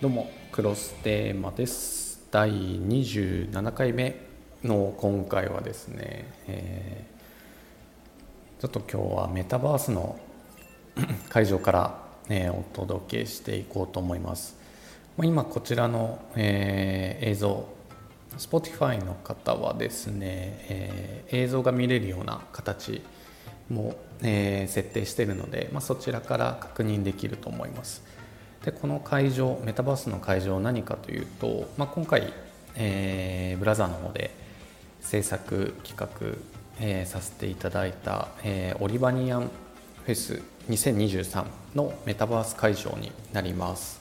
どうもクロステーマです。第27回目の今回はですね、えー、ちょっと今日はメタバースの 会場から、えー、お届けしていこうと思います。今こちらの、えー、映像 Spotify の方はですね、えー、映像が見れるような形も、え、設定しているので、まあ、そちらから確認できると思います。でこの会場メタバースの会場何かというと、まあ、今回、えー、ブラザーの方で制作企画、えー、させていただいた、えー、オリバニアンフェス2023のメタバース会場になります、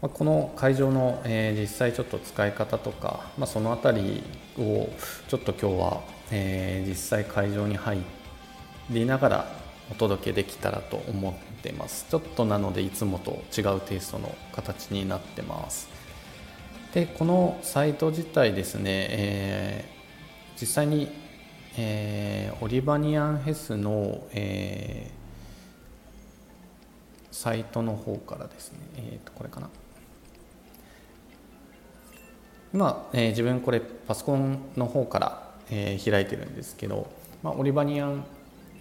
まあ、この会場の、えー、実際ちょっと使い方とか、まあ、その辺りをちょっと今日は、えー、実際会場に入りながらお届けできたらと思ってます。ちょっとなのでいつもと違うテイストの形になってます。でこのサイト自体ですね、えー、実際に、えー、オリバニアンヘスの、えー、サイトの方からですね、えー、とこれかな。今、えー、自分これパソコンの方から、えー、開いてるんですけど、まあ、オリバニアン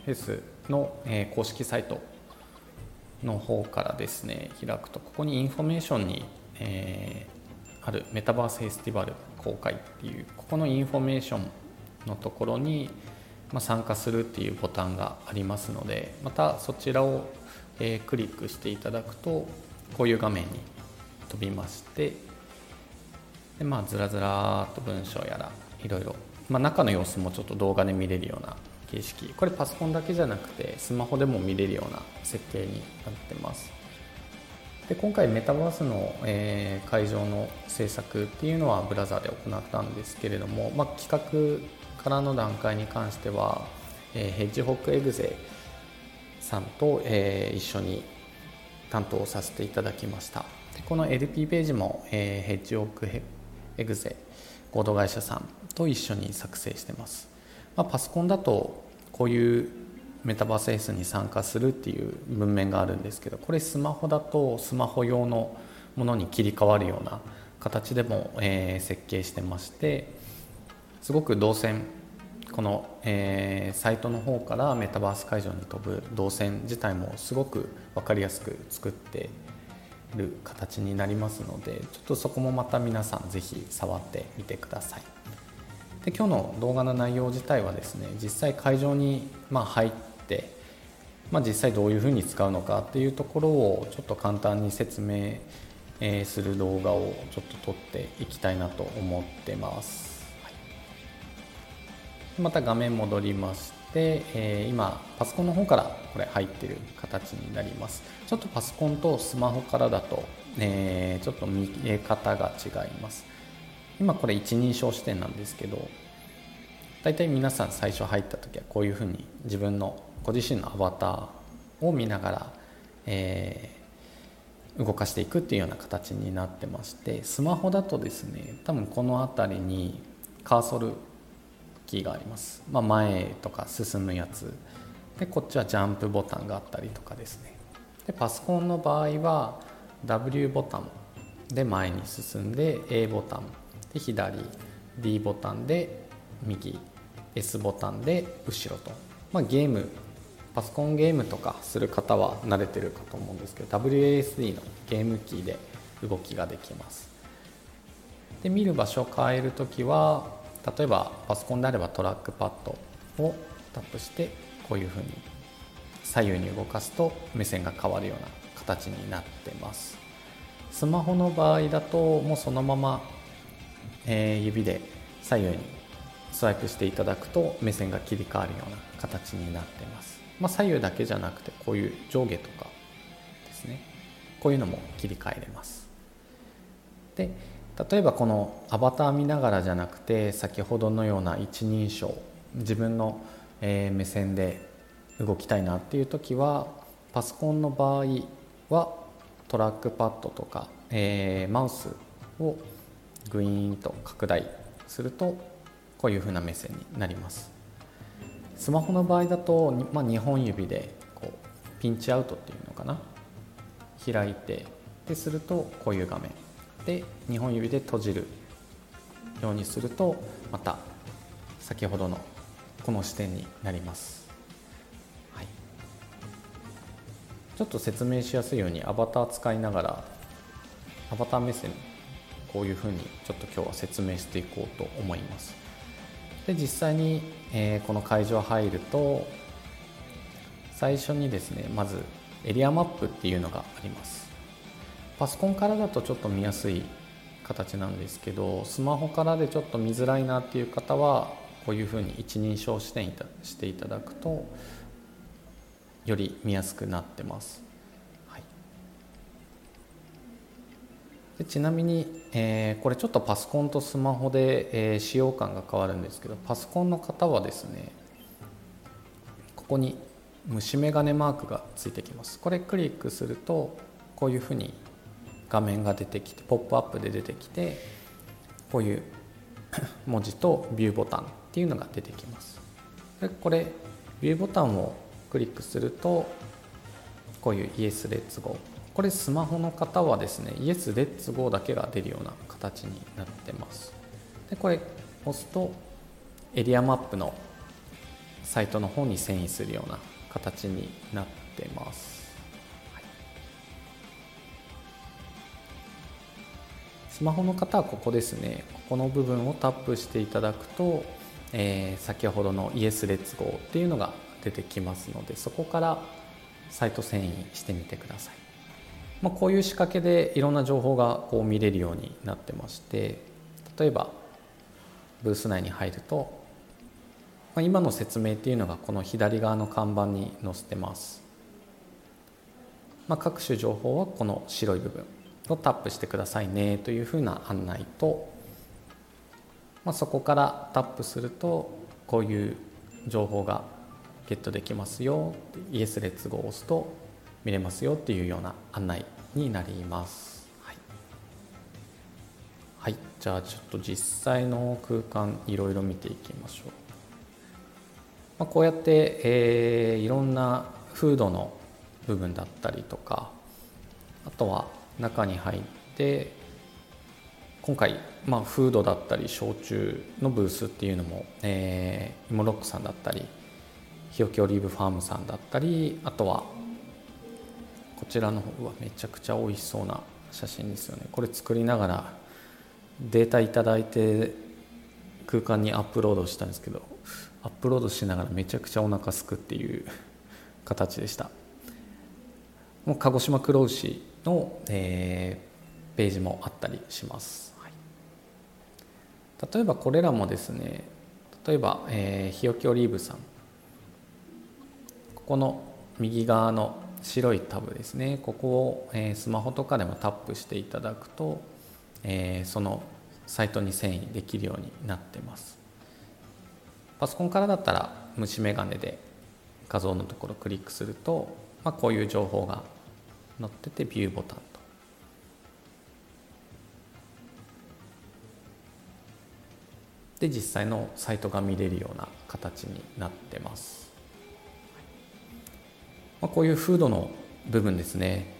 フェスの、えー、公式サイトの方からですね開くとここにインフォメーションに、えー、あるメタバースフェスティバル公開っていうここのインフォメーションのところに、まあ、参加するっていうボタンがありますのでまたそちらを、えー、クリックしていただくとこういう画面に飛びましてで、まあ、ずらずらっと文章やらいろいろ、まあ、中の様子もちょっと動画で見れるような形式。これパソコンだけじゃなくてスマホでも見れるような設計になってます。で今回メタバースの、えー、会場の制作っていうのはブラザーで行ったんですけれども、まあ、企画からの段階に関しては、えー、ヘッジホックエグゼさんと、えー、一緒に担当させていただきました。でこの LP ページも、え、ヘッジホックエグゼ合同会社さんと一緒に作成してます。まあ、パソコンだとこういうメタバース S に参加するっていう文面があるんですけどこれスマホだとスマホ用のものに切り替わるような形でも、えー、設計してましてすごく動線この、えー、サイトの方からメタバース会場に飛ぶ動線自体もすごく分かりやすく作ってる形になりますのでちょっとそこもまた皆さん是非触ってみてください。で今日の動画の内容自体はですね実際会場にま入って、まあ、実際どういうふうに使うのかっていうところをちょっと簡単に説明する動画をちょっと撮っていきたいなと思ってます、はい、また画面戻りまして、え、今パソコンの方からこれ入ってる形になります。ちょっとパソコンとスマホからだと、えー、ちょっと見え方が違います。今これ一人称視点なんですけど大体皆さん最初入った時はこういうふうに自分のご自身のアバターを見ながら、えー、動かしていくっていうような形になってましてスマホだとですね多分この辺りにカーソルキーがあります、まあ、前とか進むやつ。でこっちはジャンプボタンがあったりとかですね。でパソコンの場合は W ボタンで前に進んで A ボタンで左 D ボタンで右 S ボタンで後ろと、まあ、ゲームパソコンゲームとかする方は慣れてるかと思うんですけど WASD のゲームキーで動きができます。で見る場所を変えるときは例えばパソコンであればトラックパッドをタップしてこういうふうに左右に動かすと目線が変わるような形になってます。スマホの場合だともうそのままえ、指で左右にスワイプしていただくと目線が切り替わるような形になってます、まあ、左右だけじゃなくてこういう上下とかですね。こういうのも切り替えれます。で例えばこのアバター見ながらじゃなくて先ほどのような一人称自分の、目線で動きたいなっていう時はパソコンの場合はトラックパッドとか、えー、マウスをグイーンと拡大するとこういう風な目線になります。スマホの場合だと、まあ、2本指でこうピンチアウトっていうのかな。開いてでするとこういう画面。で2本指で閉じるようにするとまた先ほどのこの視点になります、はい、ちょっと説明しやすいようにアバター使いながらアバター目線こういうふうにちょっと今日は説明していこうと思います。で実際に、え、この会場入ると最初にですねまずエリアマップっていうのがあります。パソコンからだとちょっと見やすい形なんですけどスマホからでちょっと見づらいなっていう方はこういうふうに一人称視点していただくとより見やすくなってます、はい、でちなみに、えー、これちょっとパソコンとスマホで、えー、使用感が変わるんですけどパソコンの方はですねここに虫眼鏡マークがついてきます。これクリックするとこういうふうに画面が出てきてポップアップで出てきてこういう文字とビューボタンっていうのが出てきます。でこれビューボタンをクリックするとこういう Yes Let's Go これスマホの方はですね Yes Let's Go だけが出るような形になってます。でこれ押すとエリアマップのサイトの方に遷移するような形になってます、はい、スマホの方はここですね。ここの部分をタップしていただくとえー、先ほどの Yes Let's Go っていうのが出てきますのでそこからサイト遷移してみてください、まあ、こういう仕掛けでいろんな情報がこう見れるようになってまして例えばブース内に入ると、まあ、今の説明っていうのがこの左側の看板に載せてます、まあ、各種情報はこの白い部分をタップしてくださいねというふうな案内とまあ、そこからタップするとこういう情報がゲットできますよイエスレッツゴーを押すと見れますよっていうような案内になります、はい、はい、じゃあちょっと実際の空間いろいろ見ていきましょう、まあ、こうやって、えー、いろんなフードの部分だったりとかあとは中に入って今回、まあ、フードだったり焼酎のブースっていうのも、えー、イモロックさんだったり日置オリーブファームさんだったりあとはこちらの方はめちゃくちゃ美味しそうな写真ですよね。これ作りながらデータ頂いて空間にアップロードしたんですけどアップロードしながらめちゃくちゃお腹すくっていう形でした。もう鹿児島黒牛の、えー、ページもあったりします。例えばこれらもですね例えば、えー、日置オリーブさん。ここの右側の白いタブですね。ここを、え、スマホとかでもタップしていただくと、え、そのサイトに遷移できるようになってます。パソコンからだったら虫眼鏡で画像のところをクリックすると、まあ、こういう情報が載っててビューボタンと。で実際のサイトが見れるような形になってます、まあ、こういうフードの部分ですね。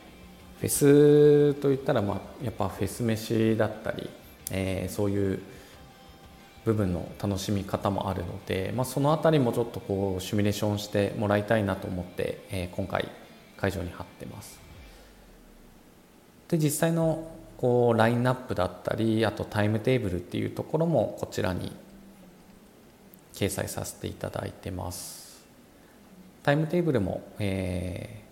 フェスといったらまあやっぱフェス飯だったり、えー、そういう部分の楽しみ方もあるので、まあ、その辺りもちょっとこうシミュレーションしてもらいたいなと思って、えー、今回会場に貼ってます。で実際のこうラインナップだったりあとタイムテーブルっていうところもこちらに掲載させていただいてます。タイムテーブルも、え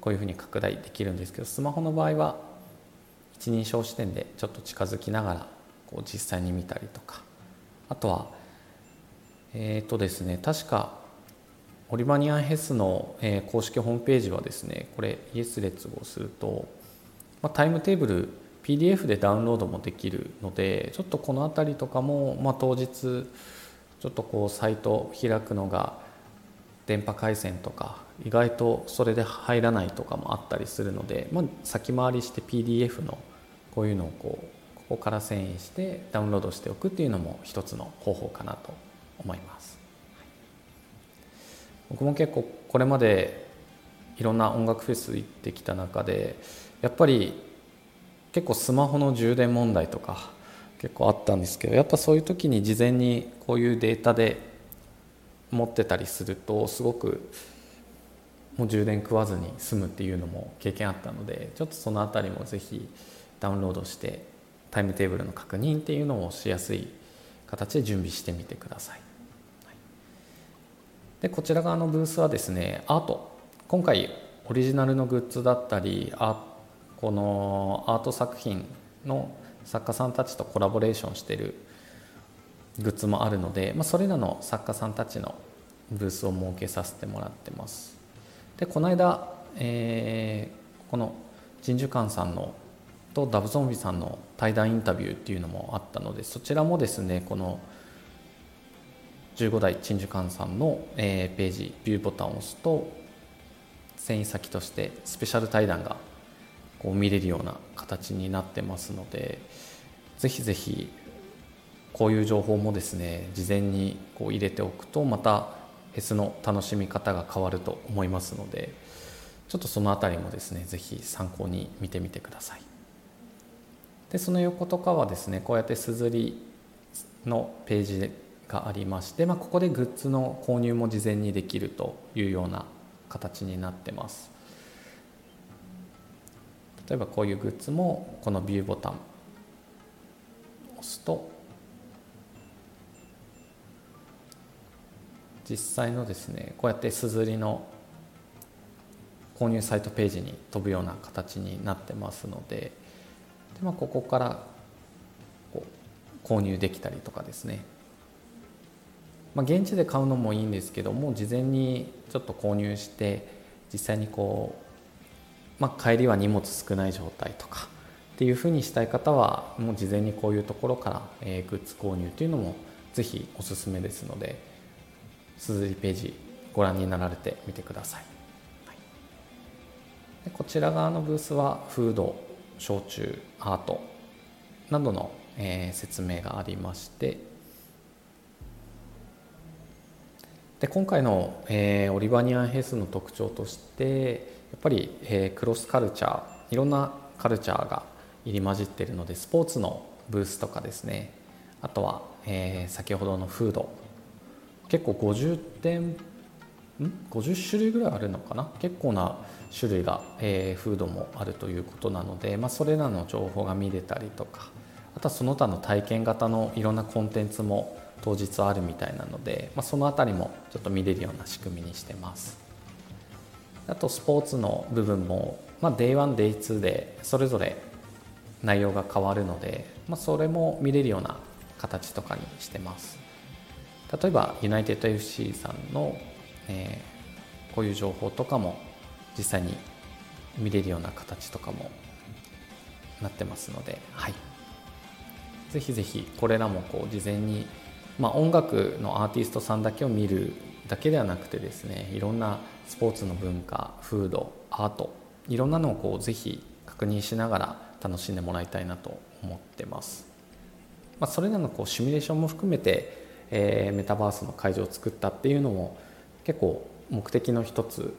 ー、こういうふうに拡大できるんですけどスマホの場合は一人称視点でちょっと近づきながらこう実際に見たりとか。あとはえっ、ー、とですね確かオリバニアンヘスの、えー、公式ホームページはですねこれイエスレッツをするとまあ、タイムテーブル PDF でダウンロードもできるのでちょっとこの辺りとかも、まあ、当日ちょっとこうサイト開くのが電波回線とか意外とそれで入らないとかもあったりするので、まあ、先回りして PDF のこういうのをこうここから遷移してダウンロードしておくっていうのも一つの方法かなと思います。僕も結構これまでいろんな音楽フェス行ってきた中でやっぱり結構スマホの充電問題とか結構あったんですけどやっぱそういう時に事前にこういうデータで持ってたりするとすごくもう充電食わずに済むっていうのも経験あったのでちょっとその辺りもぜひダウンロードしてタイムテーブルの確認っていうのをしやすい形で準備してみてください。でこちら側のブースはですねアート今回オリジナルのグッズだったりあこのアート作品の作家さんたちとコラボレーションしてるグッズもあるので、まあ、それらの作家さんたちのブースを設けさせてもらってます。でこの間、えー、この陳樹館さんのとダブゾンビさんの対談インタビューっていうのもあったのでそちらもですねこの15代陳樹館さんの、えー、ページビューボタンを押すと遷移先としてスペシャル対談がこう見れるような形になってますのでぜひぜひこういう情報もですね事前にこう入れておくとまたフェスの楽しみ方が変わると思いますのでちょっとその辺りもですねぜひ参考に見てみてください。でその横とかはですねこうやってすずりのページがありまして、まあ、ここでグッズの購入も事前にできるというような形になってます。例えばこういうグッズもこのビューボタン押すと実際のですねこうやってすずりの購入サイトページに飛ぶような形になってますのでで、まあ、ここからこう購入できたりとかですね、まあ、現地で買うのもいいんですけども事前にちょっと購入して実際にこう、まあ、帰りは荷物少ない状態とかっていうふうにしたい方はもう事前にこういうところから、えー、グッズ購入というのもぜひおすすめですので。すずりページご覧になられてみてください、はい、でこちら側のブースはフード焼酎アートなどの、えー、説明がありましてで今回の、えー、オリバニアンヘスの特徴としてやっぱり、えー、クロスカルチャーいろんなカルチャーが入り混じっているのでスポーツのブースとかですねあとは、えー、先ほどのフード結構50点ん？50種類ぐらいあるのかな？結構な種類が、えー、フードもあるということなので、まあ、それらの情報が見れたりとかあとはその他の体験型のいろんなコンテンツも当日あるみたいなので、まあ、その辺りもちょっと見れるような仕組みにしてます。あとスポーツの部分も、まあ、Day1、Day2 でそれぞれ内容が変わるので、まあ、それも見れるような形とかにしてます。例えばユナイテッド FC さんの、えー、こういう情報とかも実際に見れるような形とかもなってますので、はい、ぜひぜひこれらもこう事前に、まあ、音楽のアーティストさんだけを見るだけではなくてですねいろんなスポーツの文化フードアートいろんなのをこうぜひ確認しながら楽しんでもらいたいなと思ってます。まあ、それらのこうシミュレーションも含めてえー、メタバースの会場を作ったっていうのも結構目的の一つ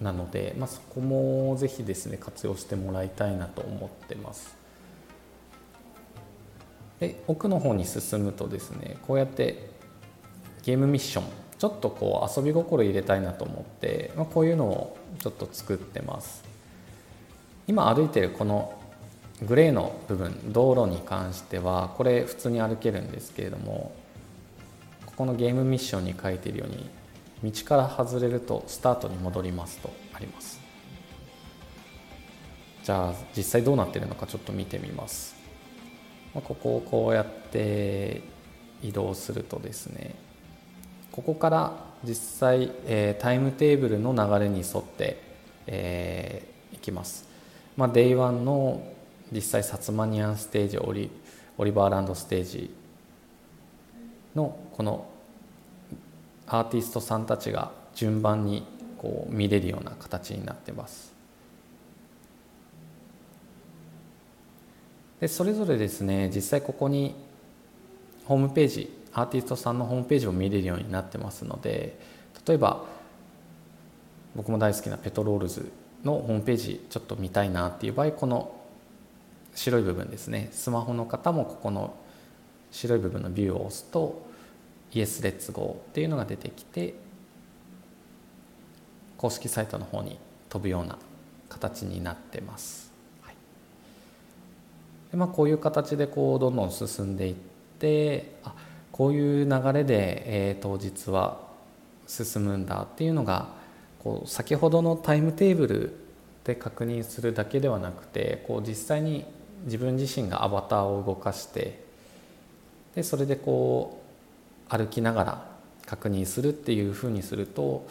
なので、まあ、そこもぜひですね活用してもらいたいなと思ってます。で奥の方に進むとですねこうやってゲームミッションちょっとこう遊び心入れたいなと思って、まあ、こういうのをちょっと作ってます今歩いてるこのグレーの部分道路に関してはこれ普通に歩けるんですけれどもここのゲームミッションに書いてるように道から外れるとスタートに戻りますとあります。じゃあ実際どうなってるのかちょっと見てみます。まここをこうやって移動するとですねここから実際、えー、タイムテーブルの流れに沿って、えー、いきます、まあ、Day1 の実際サツマニアンステージオリオリバーランドステージのこのアーティストさんたちが順番にこう見れるような形になってます。でそれぞれですね実際ここにホームページアーティストさんのホームページを見れるようになってますので例えば僕も大好きなペトロールズのホームページちょっと見たいなっていう場合この白い部分ですねスマホの方もここの白い部分のビューを押すとイエスレッツゴーっていうのが出てきて公式サイトの方に飛ぶような形になってます。はい、でまあ、こういう形でこうどんどん進んでいってあこういう流れで、えー、当日は進むんだっていうのがこう先ほどのタイムテーブルで確認するだけではなくてこう実際に自分自身がアバターを動かしてでそれでこう歩きながら確認するっていうふうにすると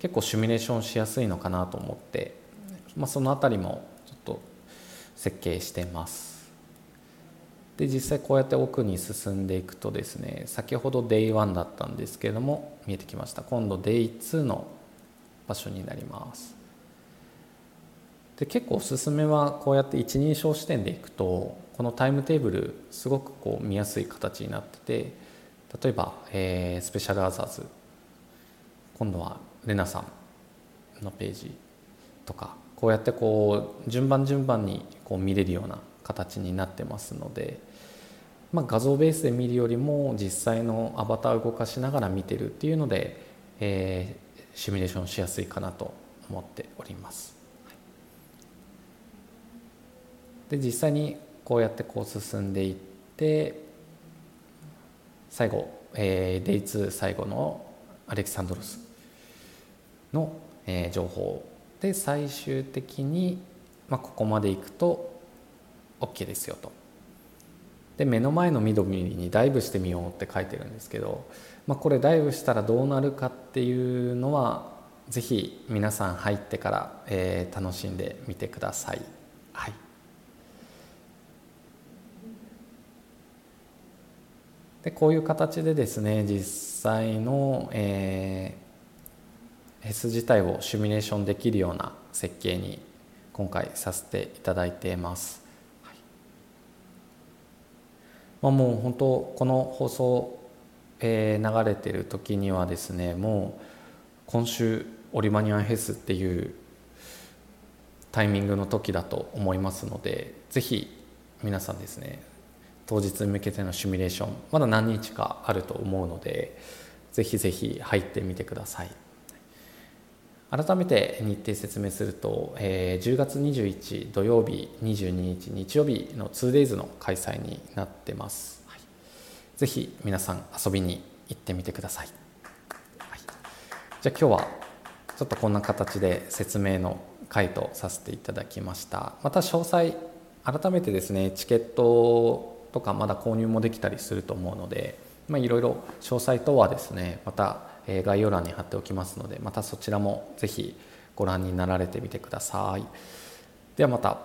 結構シミュレーションしやすいのかなと思って、まあ、その辺りもちょっと設計してます。で実際こうやって奥に進んでいくとですね先ほど Day1 だったんですけれども見えてきました。今度 Day2 の場所になります。で結構おすすめはこうやって一人称視点でいくとこのタイムテーブルすごくこう見やすい形になってて例えば、えー、スペシャルアザーズ今度はレナさんのページとかこうやってこう順番順番にこう見れるような形になってますので、まあ、画像ベースで見るよりも実際のアバターを動かしながら見てるっていうので、えー、シミュレーションしやすいかなと思っております。で実際にこうやってこう進んでいって最後、えー、デイ2最後のアレキサンドロスの、えー、情報で最終的に、まあ、ここまでいくと OK ですよと。で目の前の緑にダイブしてみようって書いてるんですけど、まあ、これダイブしたらどうなるかっていうのは是非皆さん入ってから、えー、楽しんでみてください。はいでこういう形でですね実際の、えー、フェス自体をシミュレーションできるような設計に今回させていただいています、はい。まあ、もう本当この放送、えー、流れてる時にはですねもう今週オリマニアンフェスっていうタイミングの時だと思いますのでぜひ皆さんですね当日向けてのシミュレーションまだ何日かあると思うのでぜひぜひ入ってみてください。改めて日程説明すると、えー、10月21土曜日22日日曜日の 2days の開催になってます、はい、ぜひ皆さん遊びに行ってみてください、はい、じゃあ今日はちょっとこんな形で説明の回答させていただきました。また詳細改めてですねチケットとかまだ購入もできたりすると思うのでまいろいろ詳細等はですねまた概要欄に貼っておきますのでまたそちらもぜひご覧になられてみてください。ではまた